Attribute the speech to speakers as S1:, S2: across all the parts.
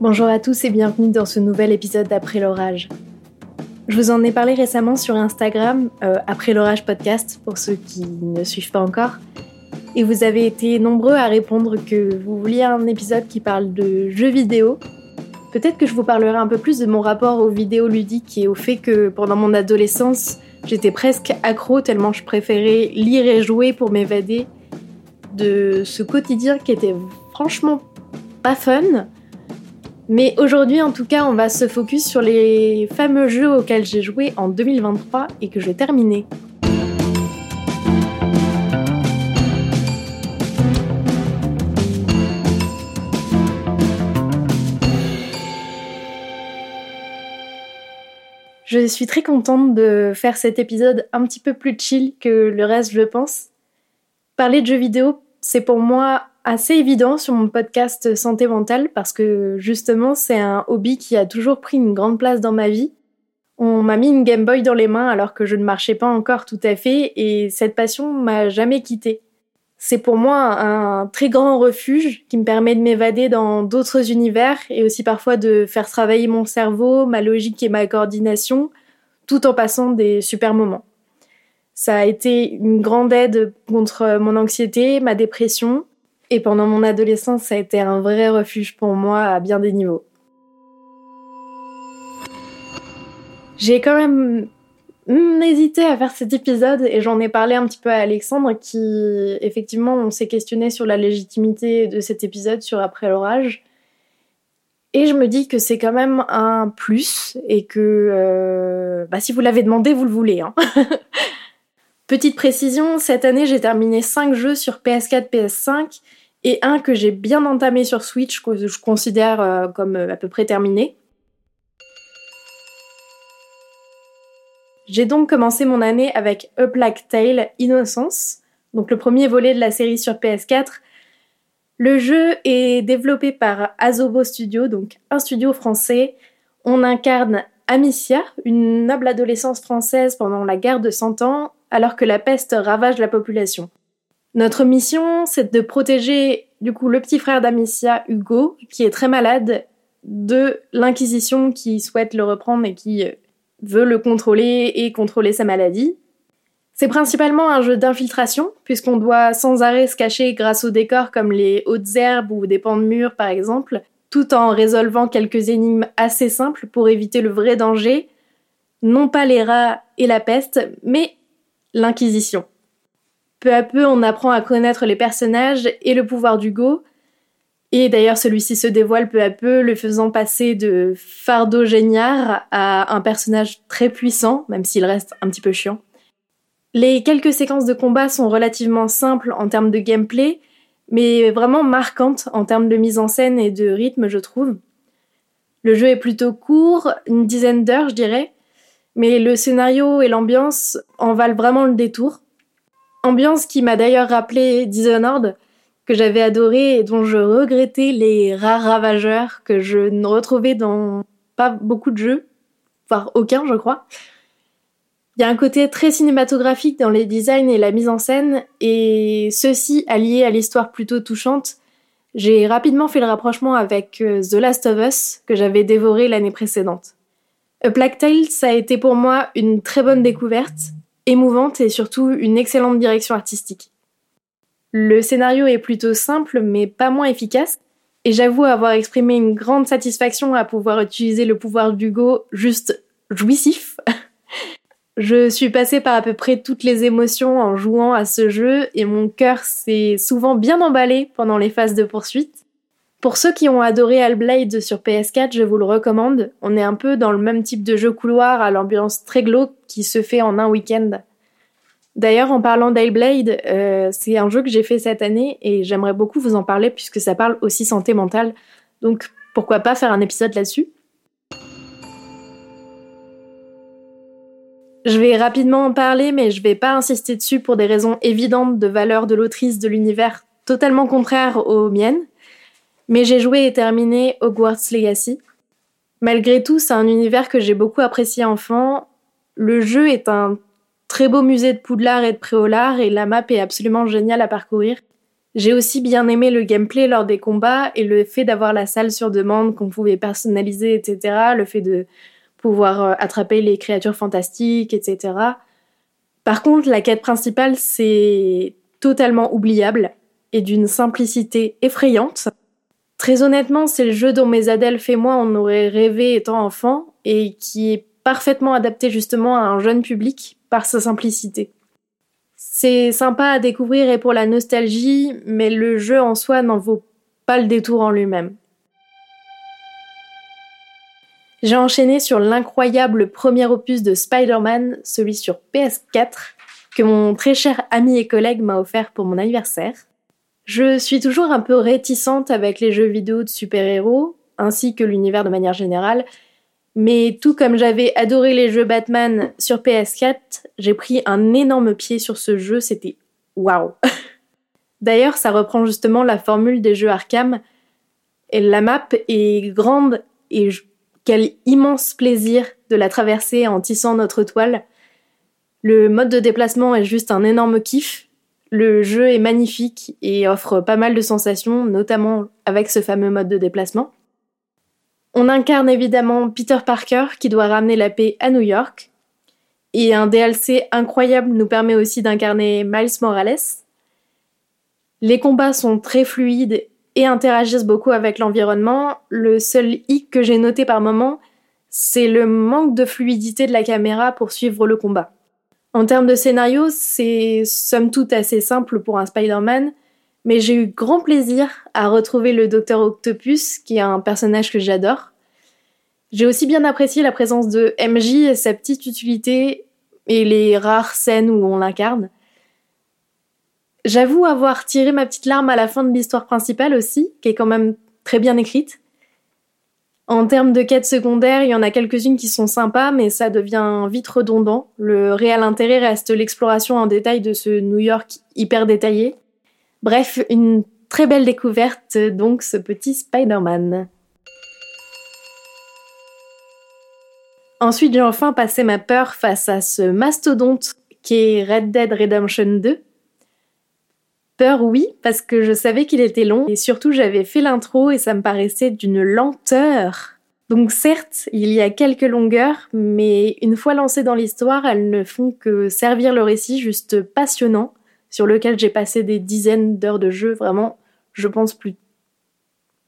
S1: Bonjour à tous et bienvenue dans ce nouvel épisode d'Après l'orage. Je vous en ai parlé récemment sur Instagram, euh, Après l'orage podcast, pour ceux qui ne suivent pas encore. Et vous avez été nombreux à répondre que vous vouliez un épisode qui parle de jeux vidéo. Peut-être que je vous parlerai un peu plus de mon rapport aux vidéos ludiques et au fait que pendant mon adolescence, j'étais presque accro tellement je préférais lire et jouer pour m'évader de ce quotidien qui était franchement pas fun mais aujourd'hui, en tout cas, on va se focus sur les fameux jeux auxquels j'ai joué en 2023 et que j'ai terminé. Je suis très contente de faire cet épisode un petit peu plus chill que le reste, je pense. Parler de jeux vidéo, c'est pour moi assez évident sur mon podcast santé mentale parce que justement c'est un hobby qui a toujours pris une grande place dans ma vie. On m'a mis une Game Boy dans les mains alors que je ne marchais pas encore tout à fait et cette passion m'a jamais quittée. C'est pour moi un très grand refuge qui me permet de m'évader dans d'autres univers et aussi parfois de faire travailler mon cerveau, ma logique et ma coordination tout en passant des super moments. Ça a été une grande aide contre mon anxiété, ma dépression, et pendant mon adolescence, ça a été un vrai refuge pour moi à bien des niveaux. J'ai quand même hésité à faire cet épisode et j'en ai parlé un petit peu à Alexandre qui, effectivement, on s'est questionné sur la légitimité de cet épisode sur Après l'orage. Et je me dis que c'est quand même un plus et que euh, bah, si vous l'avez demandé, vous le voulez. Hein. Petite précision, cette année j'ai terminé 5 jeux sur PS4, PS5 et un que j'ai bien entamé sur Switch que je considère euh, comme euh, à peu près terminé. J'ai donc commencé mon année avec A Black Tale Innocence, donc le premier volet de la série sur PS4. Le jeu est développé par Azobo Studio, donc un studio français. On incarne Amicia, une noble adolescence française pendant la guerre de Cent Ans, alors que la peste ravage la population. Notre mission, c'est de protéger du coup le petit frère d'Amicia, Hugo, qui est très malade, de l'Inquisition qui souhaite le reprendre et qui veut le contrôler et contrôler sa maladie. C'est principalement un jeu d'infiltration, puisqu'on doit sans arrêt se cacher grâce aux décors comme les hautes herbes ou des pans de murs par exemple, tout en résolvant quelques énigmes assez simples pour éviter le vrai danger, non pas les rats et la peste, mais l'Inquisition. Peu à peu, on apprend à connaître les personnages et le pouvoir d'Hugo, et d'ailleurs celui-ci se dévoile peu à peu, le faisant passer de fardeau géniard à un personnage très puissant, même s'il reste un petit peu chiant. Les quelques séquences de combat sont relativement simples en termes de gameplay, mais vraiment marquantes en termes de mise en scène et de rythme, je trouve. Le jeu est plutôt court, une dizaine d'heures, je dirais, mais le scénario et l'ambiance en valent vraiment le détour. Ambiance qui m'a d'ailleurs rappelé Dishonored, que j'avais adoré et dont je regrettais les rares ravageurs que je ne retrouvais dans pas beaucoup de jeux, voire aucun, je crois. Il y a un côté très cinématographique dans les designs et la mise en scène, et ceci allié à l'histoire plutôt touchante, j'ai rapidement fait le rapprochement avec euh, The Last of Us, que j'avais dévoré l'année précédente. A Black Tale, ça a été pour moi une très bonne découverte, émouvante et surtout une excellente direction artistique. Le scénario est plutôt simple mais pas moins efficace, et j'avoue avoir exprimé une grande satisfaction à pouvoir utiliser le pouvoir d'Hugo juste jouissif. Je suis passée par à peu près toutes les émotions en jouant à ce jeu et mon cœur s'est souvent bien emballé pendant les phases de poursuite. Pour ceux qui ont adoré Hellblade sur PS4, je vous le recommande. On est un peu dans le même type de jeu couloir à l'ambiance très glauque qui se fait en un week-end. D'ailleurs, en parlant d'Hellblade, euh, c'est un jeu que j'ai fait cette année et j'aimerais beaucoup vous en parler puisque ça parle aussi santé mentale. Donc pourquoi pas faire un épisode là-dessus? Je vais rapidement en parler, mais je vais pas insister dessus pour des raisons évidentes de valeur de l'autrice de l'univers totalement contraires aux miennes mais j'ai joué et terminé Hogwarts Legacy. Malgré tout, c'est un univers que j'ai beaucoup apprécié enfant. Le jeu est un très beau musée de Poudlard et de Préolard et la map est absolument géniale à parcourir. J'ai aussi bien aimé le gameplay lors des combats et le fait d'avoir la salle sur demande qu'on pouvait personnaliser, etc. Le fait de pouvoir euh, attraper les créatures fantastiques, etc. Par contre, la quête principale, c'est totalement oubliable et d'une simplicité effrayante. Très honnêtement, c'est le jeu dont mes Adelphes et moi on aurait rêvé étant enfant et qui est parfaitement adapté justement à un jeune public par sa simplicité. C'est sympa à découvrir et pour la nostalgie, mais le jeu en soi n'en vaut pas le détour en lui-même. J'ai enchaîné sur l'incroyable premier opus de Spider-Man, celui sur PS4, que mon très cher ami et collègue m'a offert pour mon anniversaire. Je suis toujours un peu réticente avec les jeux vidéo de super-héros, ainsi que l'univers de manière générale, mais tout comme j'avais adoré les jeux Batman sur PS4, j'ai pris un énorme pied sur ce jeu, c'était waouh. D'ailleurs, ça reprend justement la formule des jeux Arkham. Et la map est grande et quel immense plaisir de la traverser en tissant notre toile. Le mode de déplacement est juste un énorme kiff. Le jeu est magnifique et offre pas mal de sensations, notamment avec ce fameux mode de déplacement. On incarne évidemment Peter Parker qui doit ramener la paix à New York. Et un DLC incroyable nous permet aussi d'incarner Miles Morales. Les combats sont très fluides et interagissent beaucoup avec l'environnement. Le seul hic que j'ai noté par moment, c'est le manque de fluidité de la caméra pour suivre le combat. En termes de scénario, c'est somme toute assez simple pour un Spider-Man, mais j'ai eu grand plaisir à retrouver le Docteur Octopus, qui est un personnage que j'adore. J'ai aussi bien apprécié la présence de MJ et sa petite utilité et les rares scènes où on l'incarne. J'avoue avoir tiré ma petite larme à la fin de l'histoire principale aussi, qui est quand même très bien écrite. En termes de quêtes secondaires, il y en a quelques-unes qui sont sympas, mais ça devient vite redondant. Le réel intérêt reste l'exploration en détail de ce New York hyper détaillé. Bref, une très belle découverte, donc ce petit Spider-Man. Ensuite, j'ai enfin passé ma peur face à ce mastodonte qui est Red Dead Redemption 2. Peur, oui, parce que je savais qu'il était long et surtout j'avais fait l'intro et ça me paraissait d'une lenteur. Donc certes, il y a quelques longueurs, mais une fois lancées dans l'histoire, elles ne font que servir le récit juste passionnant sur lequel j'ai passé des dizaines d'heures de jeu, vraiment, je pense plus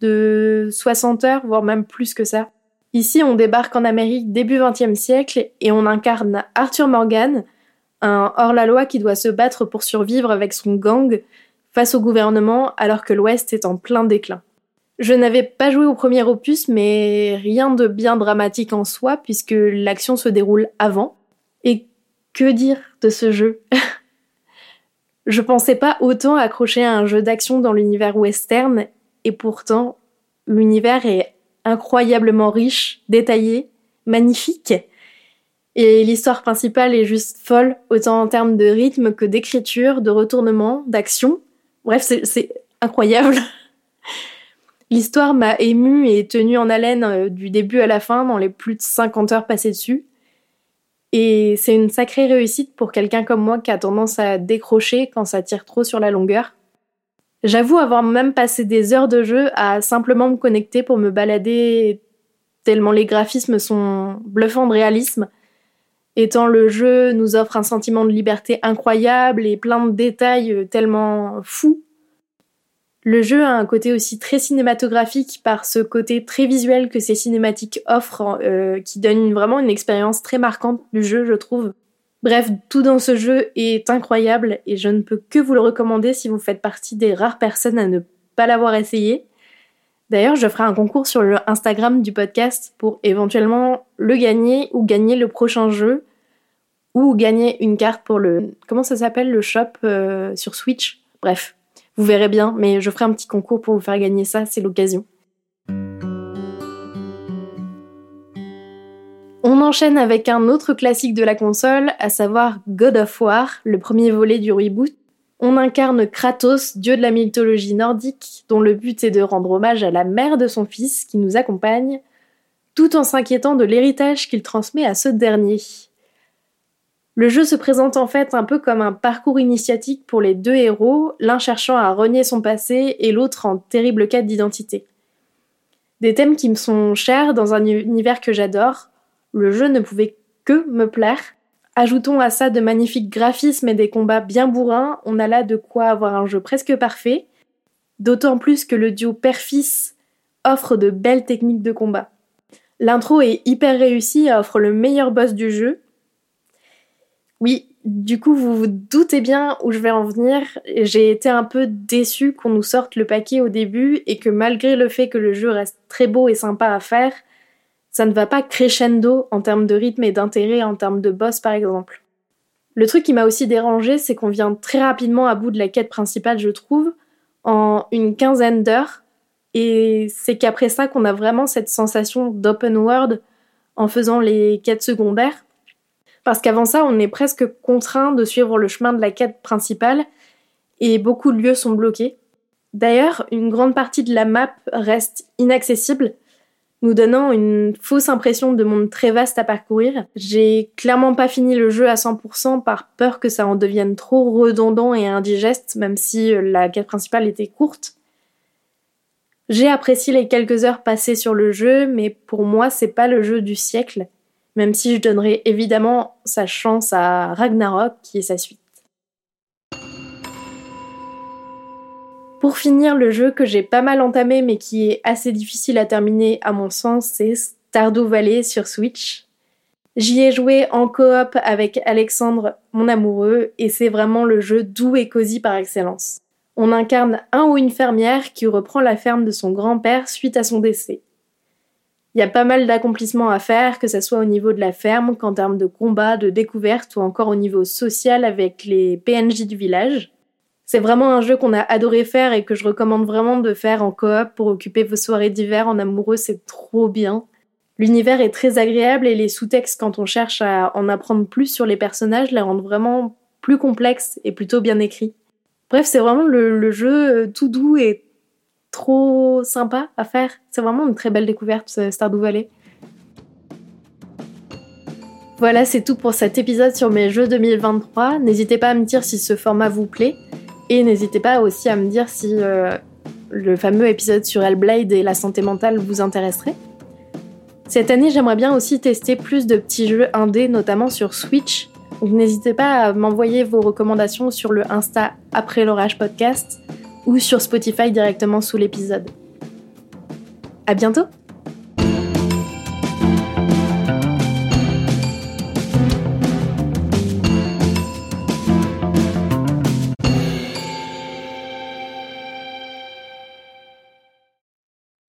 S1: de 60 heures, voire même plus que ça. Ici, on débarque en Amérique début XXe siècle et on incarne Arthur Morgan, un hors-la-loi qui doit se battre pour survivre avec son gang face au gouvernement alors que l'Ouest est en plein déclin. Je n'avais pas joué au premier opus, mais rien de bien dramatique en soi puisque l'action se déroule avant. Et que dire de ce jeu? Je pensais pas autant accrocher à un jeu d'action dans l'univers western, et pourtant, l'univers est incroyablement riche, détaillé, magnifique. Et l'histoire principale est juste folle, autant en termes de rythme que d'écriture, de retournement, d'action. Bref, c'est incroyable. L'histoire m'a émue et tenue en haleine euh, du début à la fin dans les plus de 50 heures passées dessus. Et c'est une sacrée réussite pour quelqu'un comme moi qui a tendance à décrocher quand ça tire trop sur la longueur. J'avoue avoir même passé des heures de jeu à simplement me connecter pour me balader tellement les graphismes sont bluffants de réalisme. Étant le jeu nous offre un sentiment de liberté incroyable et plein de détails tellement fous le jeu a un côté aussi très cinématographique par ce côté très visuel que ces cinématiques offrent, euh, qui donne vraiment une expérience très marquante du jeu, je trouve. Bref, tout dans ce jeu est incroyable et je ne peux que vous le recommander si vous faites partie des rares personnes à ne pas l'avoir essayé. D'ailleurs, je ferai un concours sur le Instagram du podcast pour éventuellement le gagner ou gagner le prochain jeu ou gagner une carte pour le comment ça s'appelle le shop euh, sur Switch. Bref, vous verrez bien, mais je ferai un petit concours pour vous faire gagner ça, c'est l'occasion. On enchaîne avec un autre classique de la console, à savoir God of War, le premier volet du reboot. On incarne Kratos, dieu de la mythologie nordique, dont le but est de rendre hommage à la mère de son fils qui nous accompagne, tout en s'inquiétant de l'héritage qu'il transmet à ce dernier. Le jeu se présente en fait un peu comme un parcours initiatique pour les deux héros, l'un cherchant à renier son passé et l'autre en terrible quête d'identité. Des thèmes qui me sont chers dans un univers que j'adore, le jeu ne pouvait que me plaire. Ajoutons à ça de magnifiques graphismes et des combats bien bourrins, on a là de quoi avoir un jeu presque parfait, d'autant plus que le duo père-fils offre de belles techniques de combat. L'intro est hyper réussie et offre le meilleur boss du jeu, oui, du coup, vous vous doutez bien où je vais en venir. J'ai été un peu déçue qu'on nous sorte le paquet au début et que malgré le fait que le jeu reste très beau et sympa à faire, ça ne va pas crescendo en termes de rythme et d'intérêt en termes de boss par exemple. Le truc qui m'a aussi dérangé, c'est qu'on vient très rapidement à bout de la quête principale, je trouve, en une quinzaine d'heures. Et c'est qu'après ça qu'on a vraiment cette sensation d'open world en faisant les quêtes secondaires. Parce qu'avant ça, on est presque contraint de suivre le chemin de la quête principale et beaucoup de lieux sont bloqués. D'ailleurs, une grande partie de la map reste inaccessible, nous donnant une fausse impression de monde très vaste à parcourir. J'ai clairement pas fini le jeu à 100% par peur que ça en devienne trop redondant et indigeste, même si la quête principale était courte. J'ai apprécié les quelques heures passées sur le jeu, mais pour moi, c'est pas le jeu du siècle même si je donnerai évidemment sa chance à Ragnarok qui est sa suite. Pour finir, le jeu que j'ai pas mal entamé mais qui est assez difficile à terminer à mon sens, c'est Stardew Valley sur Switch. J'y ai joué en coop avec Alexandre, mon amoureux, et c'est vraiment le jeu doux et cosy par excellence. On incarne un ou une fermière qui reprend la ferme de son grand-père suite à son décès. Il y a pas mal d'accomplissements à faire, que ce soit au niveau de la ferme, qu'en termes de combat, de découverte ou encore au niveau social avec les PNJ du village. C'est vraiment un jeu qu'on a adoré faire et que je recommande vraiment de faire en coop pour occuper vos soirées d'hiver en amoureux, c'est trop bien. L'univers est très agréable et les sous-textes quand on cherche à en apprendre plus sur les personnages les rendent vraiment plus complexes et plutôt bien écrits. Bref, c'est vraiment le, le jeu tout doux et trop sympa à faire. C'est vraiment une très belle découverte, Stardew Valley. Voilà, c'est tout pour cet épisode sur mes jeux 2023. N'hésitez pas à me dire si ce format vous plaît. Et n'hésitez pas aussi à me dire si euh, le fameux épisode sur Hellblade et la santé mentale vous intéresserait. Cette année, j'aimerais bien aussi tester plus de petits jeux indés, notamment sur Switch. Donc n'hésitez pas à m'envoyer vos recommandations sur le Insta après l'orage podcast ou sur Spotify directement sous l'épisode. À bientôt!